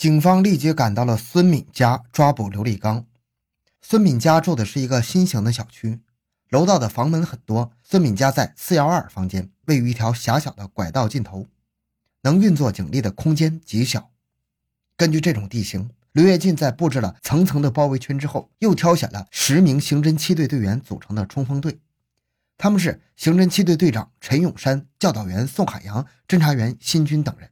警方立即赶到了孙敏家抓捕刘立刚。孙敏家住的是一个新型的小区，楼道的房门很多。孙敏家在四幺二房间，位于一条狭小的拐道尽头，能运作警力的空间极小。根据这种地形，刘跃进在布置了层层的包围圈之后，又挑选了十名刑侦七队队员组成的冲锋队。他们是刑侦七队队长陈永山、教导员宋海洋、侦查员辛军等人。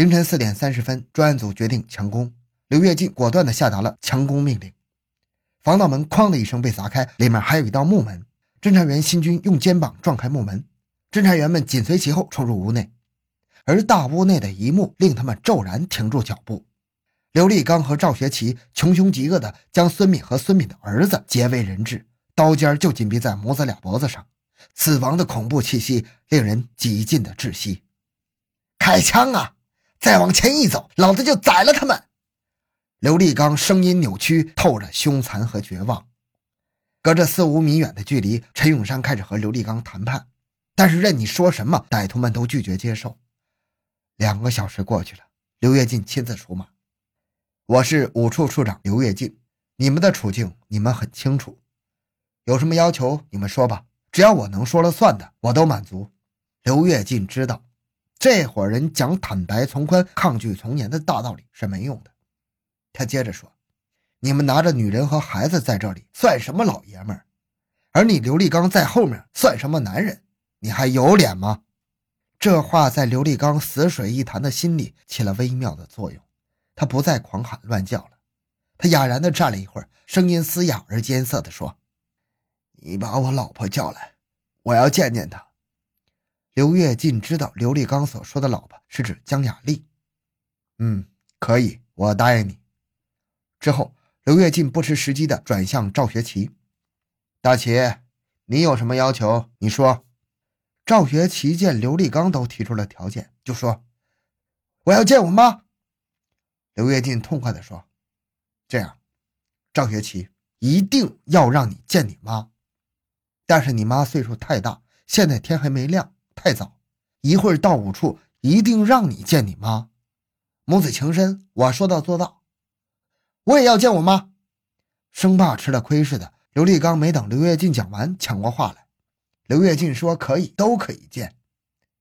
凌晨四点三十分，专案组决定强攻。刘跃进果断地下达了强攻命令。防盗门“哐”的一声被砸开，里面还有一道木门。侦查员新军用肩膀撞开木门，侦查员们紧随其后冲入屋内。而大屋内的一幕令他们骤然停住脚步：刘立刚和赵学奇穷凶极恶地将孙敏和孙敏的儿子劫为人质。刀尖就紧逼在母子俩脖子上，死亡的恐怖气息令人几近的窒息。开枪啊！再往前一走，老子就宰了他们！刘立刚声音扭曲，透着凶残和绝望。隔着四五米远的距离，陈永山开始和刘立刚谈判，但是任你说什么，歹徒们都拒绝接受。两个小时过去了，刘跃进亲自出马：“我是五处处长刘跃进，你们的处境你们很清楚。”有什么要求，你们说吧，只要我能说了算的，我都满足。刘跃进知道，这伙人讲坦白从宽、抗拒从严的大道理是没用的。他接着说：“你们拿着女人和孩子在这里，算什么老爷们儿？而你刘立刚在后面，算什么男人？你还有脸吗？”这话在刘立刚死水一潭的心里起了微妙的作用，他不再狂喊乱叫了。他哑然地站了一会儿，声音嘶哑而艰涩地说。你把我老婆叫来，我要见见她。刘跃进知道刘立刚所说的老婆是指江雅丽。嗯，可以，我答应你。之后，刘跃进不失时机的转向赵学奇：“大齐，你有什么要求？你说。”赵学奇见刘立刚都提出了条件，就说：“我要见我妈。”刘跃进痛快的说：“这样，赵学奇一定要让你见你妈。”但是你妈岁数太大，现在天还没亮，太早。一会儿到五处，一定让你见你妈。母子情深，我说到做到。我也要见我妈，生怕吃了亏似的。刘立刚没等刘跃进讲完，抢过话来。刘跃进说：“可以，都可以见。”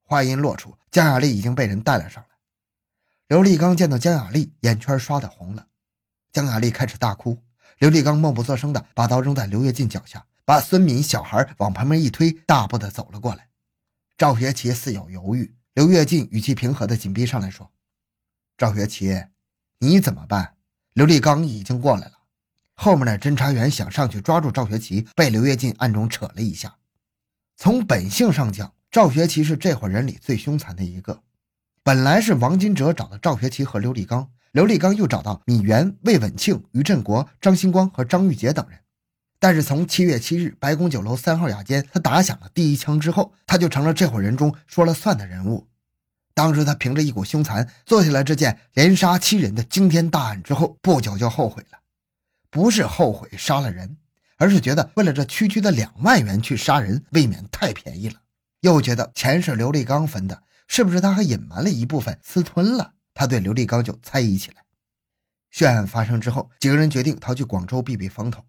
话音落出，江雅丽已经被人带了上来。刘立刚见到江雅丽，眼圈刷的红了。江雅丽开始大哭。刘立刚默不作声的把刀扔在刘跃进脚下。把孙敏小孩往旁边一推，大步的走了过来。赵学奇似有犹豫，刘跃进语气平和的紧逼上来说：“赵学奇，你怎么办？”刘立刚已经过来了。后面的侦查员想上去抓住赵学奇，被刘跃进暗中扯了一下。从本性上讲，赵学奇是这伙人里最凶残的一个。本来是王金哲找到赵学奇和刘立刚，刘立刚又找到米原、魏稳庆、于振国、张星光和张玉杰等人。但是从七月七日白宫酒楼三号雅间，他打响了第一枪之后，他就成了这伙人中说了算的人物。当时他凭着一股凶残做下了这件连杀七人的惊天大案之后，不久就后悔了。不是后悔杀了人，而是觉得为了这区区的两万元去杀人，未免太便宜了。又觉得钱是刘立刚分的，是不是他还隐瞒了一部分私吞了？他对刘立刚就猜疑起来。血案发生之后，几个人决定逃去广州避避风头。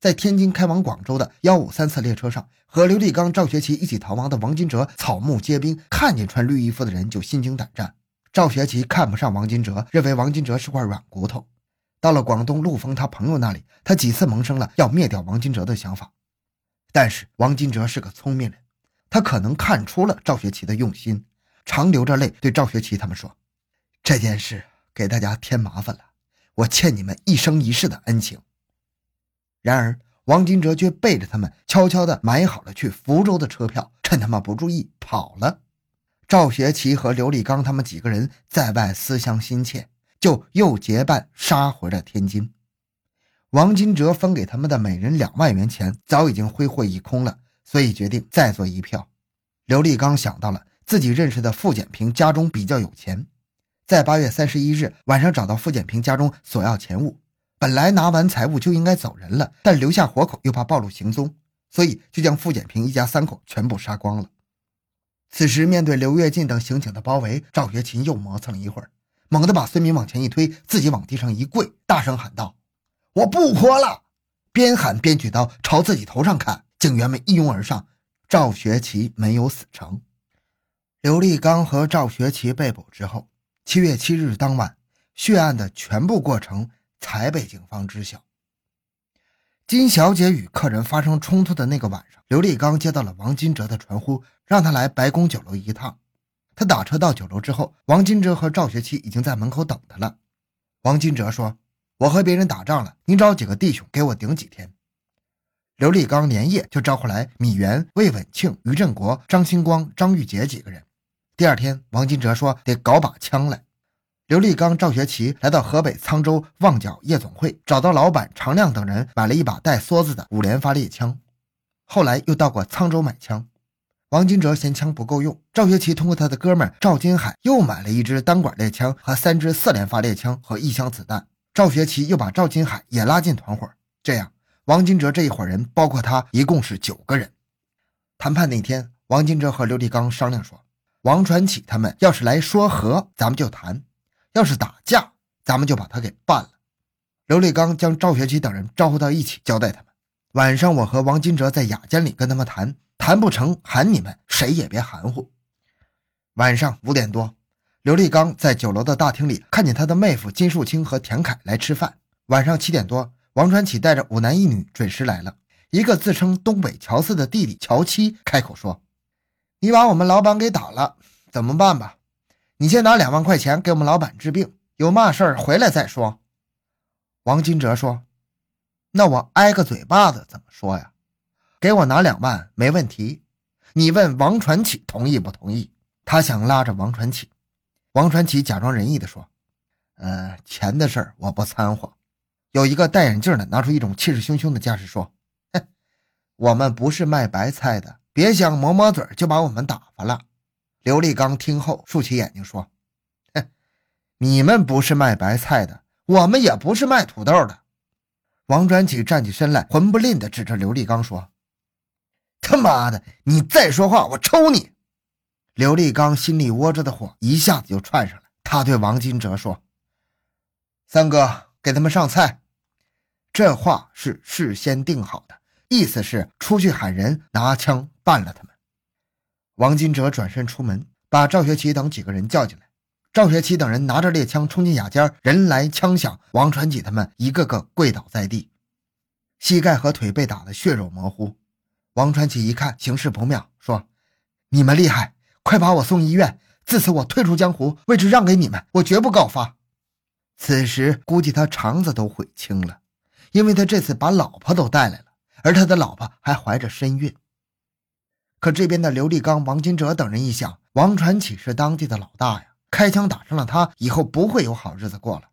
在天津开往广州的幺五三次列车上，和刘立刚、赵学奇一起逃亡的王金哲草木皆兵，看见穿绿衣服的人就心惊胆战。赵学奇看不上王金哲，认为王金哲是块软骨头。到了广东陆丰他朋友那里，他几次萌生了要灭掉王金哲的想法。但是王金哲是个聪明人，他可能看出了赵学奇的用心，常流着泪对赵学奇他们说：“这件事给大家添麻烦了，我欠你们一生一世的恩情。”然而，王金哲却背着他们悄悄地买好了去福州的车票，趁他们不注意跑了。赵学奇和刘立刚他们几个人在外思乡心切，就又结伴杀回了天津。王金哲分给他们的每人两万元钱早已经挥霍一空了，所以决定再做一票。刘立刚想到了自己认识的傅简平家中比较有钱，在八月三十一日晚上找到傅简平家中索要钱物。本来拿完财物就应该走人了，但留下活口又怕暴露行踪，所以就将傅简平一家三口全部杀光了。此时面对刘跃进等刑警的包围，赵学勤又磨蹭了一会儿，猛地把孙敏往前一推，自己往地上一跪，大声喊道：“我不活了！”边喊边举刀朝自己头上砍。警员们一拥而上，赵学奇没有死成。刘立刚和赵学奇被捕之后，七月七日当晚，血案的全部过程才被警方知晓。金小姐与客人发生冲突的那个晚上，刘立刚接到了王金哲的传呼，让他来白宫酒楼一趟。他打车到酒楼之后，王金哲和赵学奇已经在门口等他了。王金哲说：“我和别人打仗了，您找几个弟兄给我顶几天。”刘立刚连夜就招呼来米原、魏稳庆、于振国、张星光、张玉杰几个人。第二天，王金哲说得搞把枪来。刘立刚、赵学奇来到河北沧州旺角夜总会，找到老板常亮等人，买了一把带梭子的五连发猎枪。后来又到过沧州买枪。王金哲嫌枪不够用，赵学奇通过他的哥们赵金海又买了一支单管猎枪和三支四连发猎枪和一箱子弹。赵学奇又把赵金海也拉进团伙，这样王金哲这一伙人包括他一共是九个人。谈判那天，王金哲和刘立刚商量说。王传启他们要是来说和，咱们就谈；要是打架，咱们就把他给办了。刘立刚将赵学奇等人招呼到一起，交代他们：晚上我和王金哲在雅间里跟他们谈，谈不成喊你们，谁也别含糊。晚上五点多，刘立刚在酒楼的大厅里看见他的妹夫金树清和田凯来吃饭。晚上七点多，王传启带着五男一女准时来了。一个自称东北乔四的弟弟乔七开口说。你把我们老板给打了，怎么办吧？你先拿两万块钱给我们老板治病，有嘛事儿回来再说。王金哲说：“那我挨个嘴巴子怎么说呀？给我拿两万没问题。你问王传奇同意不同意？他想拉着王传奇。王传奇假装仁义的说：‘呃，钱的事儿我不掺和。’有一个戴眼镜的拿出一种气势汹汹的架势说：‘哼，我们不是卖白菜的。’别想抹抹嘴就把我们打发了。刘立刚听后竖起眼睛说：“哼，你们不是卖白菜的，我们也不是卖土豆的。”王传启站起身来，魂不吝地指着刘立刚说：“他妈的，你再说话，我抽你！”刘立刚心里窝着的火一下子就窜上来，他对王金哲说：“三哥，给他们上菜。”这话是事先定好的，意思是出去喊人拿枪。办了他们，王金哲转身出门，把赵学奇等几个人叫进来。赵学奇等人拿着猎枪冲进雅间，人来枪响，王传启他们一个个跪倒在地，膝盖和腿被打得血肉模糊。王传启一看形势不妙，说：“你们厉害，快把我送医院。自此我退出江湖，位置让给你们，我绝不告发。”此时估计他肠子都悔青了，因为他这次把老婆都带来了，而他的老婆还怀着身孕。可这边的刘立刚、王金哲等人一想，王传启是当地的老大呀，开枪打伤了他，以后不会有好日子过了。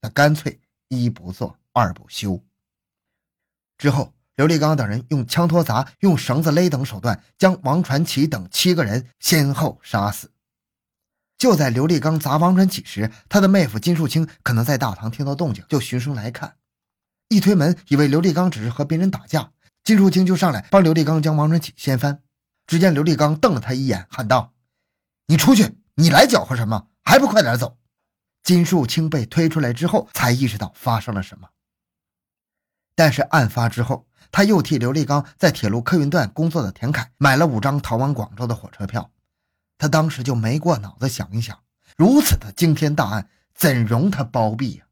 那干脆一不做二不休。之后，刘立刚等人用枪托砸、用绳子勒等手段，将王传启等七个人先后杀死。就在刘立刚砸王传启时，他的妹夫金树清可能在大堂听到动静，就循声来看。一推门，以为刘立刚只是和别人打架，金树清就上来帮刘立刚将王传启掀翻。只见刘立刚瞪了他一眼，喊道：“你出去！你来搅和什么？还不快点走！”金树清被推出来之后，才意识到发生了什么。但是案发之后，他又替刘立刚在铁路客运段工作的田凯买了五张逃往广州的火车票。他当时就没过脑子想一想，如此的惊天大案，怎容他包庇呀？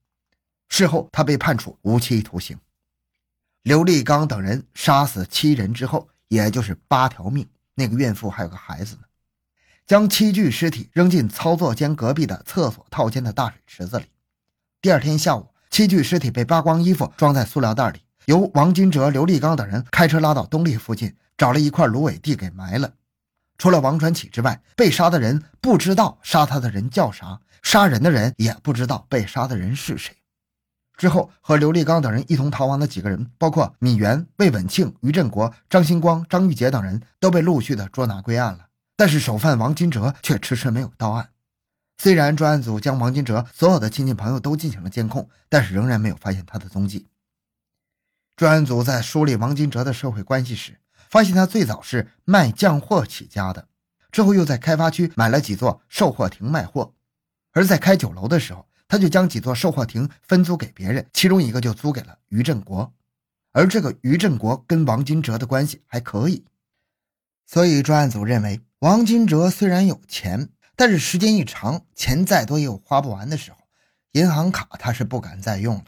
事后，他被判处无期徒刑。刘立刚等人杀死七人之后，也就是八条命。那个孕妇还有个孩子呢，将七具尸体扔进操作间隔壁的厕所套间的大水池子里。第二天下午，七具尸体被扒光衣服，装在塑料袋里，由王金哲、刘立刚等人开车拉到东丽附近，找了一块芦苇地给埋了。除了王传启之外，被杀的人不知道杀他的人叫啥，杀人的人也不知道被杀的人是谁。之后，和刘立刚等人一同逃亡的几个人，包括米原、魏文庆、于振国、张星光、张玉杰等人，都被陆续的捉拿归案了。但是首犯王金哲却迟迟没有到案。虽然专案组将王金哲所有的亲戚朋友都进行了监控，但是仍然没有发现他的踪迹。专案组在梳理王金哲的社会关系时，发现他最早是卖酱货起家的，之后又在开发区买了几座售货亭卖货。而在开酒楼的时候，他就将几座售货亭分租给别人，其中一个就租给了于振国，而这个于振国跟王金哲的关系还可以，所以专案组认为，王金哲虽然有钱，但是时间一长，钱再多也有花不完的时候，银行卡他是不敢再用了。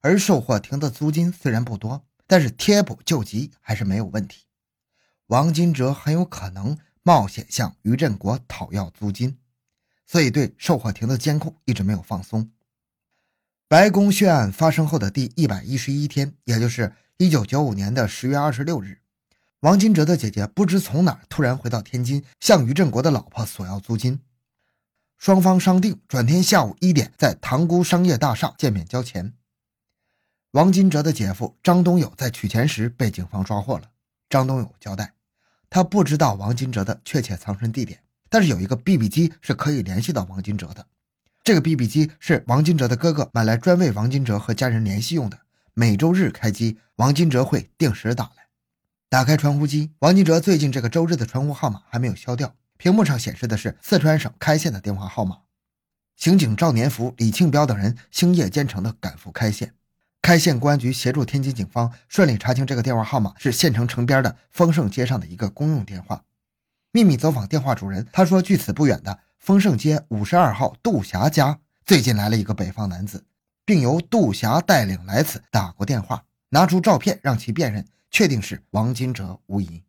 而售货亭的租金虽然不多，但是贴补救急还是没有问题。王金哲很有可能冒险向于振国讨要租金。所以，对售货亭的监控一直没有放松。白宫血案发生后的第一百一十一天，也就是一九九五年的十月二十六日，王金哲的姐姐不知从哪突然回到天津，向于振国的老婆索要租金。双方商定转天下午一点在塘沽商业大厦见面交钱。王金哲的姐夫张东友在取钱时被警方抓获了。张东友交代，他不知道王金哲的确切藏身地点。但是有一个 BB 机是可以联系到王金哲的，这个 BB 机是王金哲的哥哥买来专为王金哲和家人联系用的，每周日开机，王金哲会定时打来。打开传呼机，王金哲最近这个周日的传呼号码还没有消掉，屏幕上显示的是四川省开县的电话号码。刑警赵年福、李庆彪等人星夜兼程的赶赴开县，开县公安局协助天津警方顺利查清这个电话号码是县城城边的丰盛街上的一个公用电话。秘密走访电话主人，他说，距此不远的丰盛街五十二号杜霞家，最近来了一个北方男子，并由杜霞带领来此打过电话，拿出照片让其辨认，确定是王金哲无疑。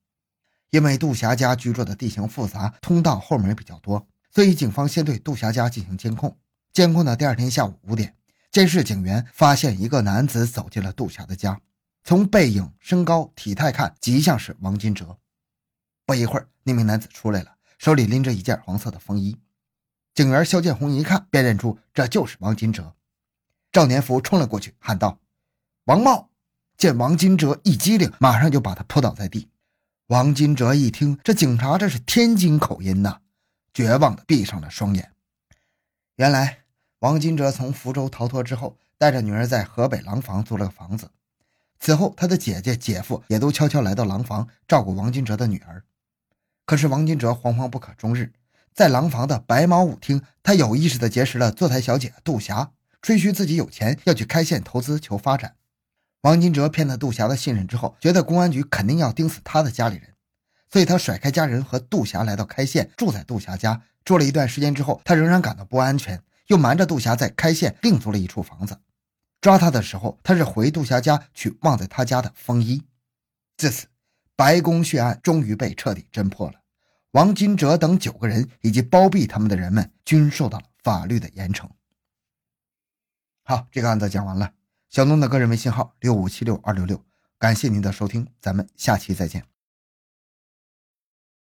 因为杜霞家居住的地形复杂，通道后门比较多，所以警方先对杜霞家进行监控。监控的第二天下午五点，监视警员发现一个男子走进了杜霞的家，从背影、身高、体态看，极像是王金哲。不一会儿，那名男子出来了，手里拎着一件黄色的风衣。警员肖建红一看，便认出这就是王金哲。赵年福冲了过去，喊道：“王茂！”见王金哲一激灵，马上就把他扑倒在地。王金哲一听，这警察这是天津口音呐，绝望的闭上了双眼。原来，王金哲从福州逃脱之后，带着女儿在河北廊坊租了个房子。此后，他的姐姐、姐夫也都悄悄来到廊坊照顾王金哲的女儿。可是王金哲惶惶不可终日，在廊坊的白毛舞厅，他有意识地结识了坐台小姐杜霞，吹嘘自己有钱要去开县投资求发展。王金哲骗了杜霞的信任之后，觉得公安局肯定要盯死他的家里人，所以他甩开家人和杜霞来到开县，住在杜霞家。住了一段时间之后，他仍然感到不安全，又瞒着杜霞在开县另租了一处房子。抓他的时候，他是回杜霞家去忘在他家的风衣。自此，白宫血案终于被彻底侦破了。王金哲等九个人以及包庇他们的人们均受到了法律的严惩。好，这个案子讲完了。小东的个人微信号六五七六二六六，感谢您的收听，咱们下期再见。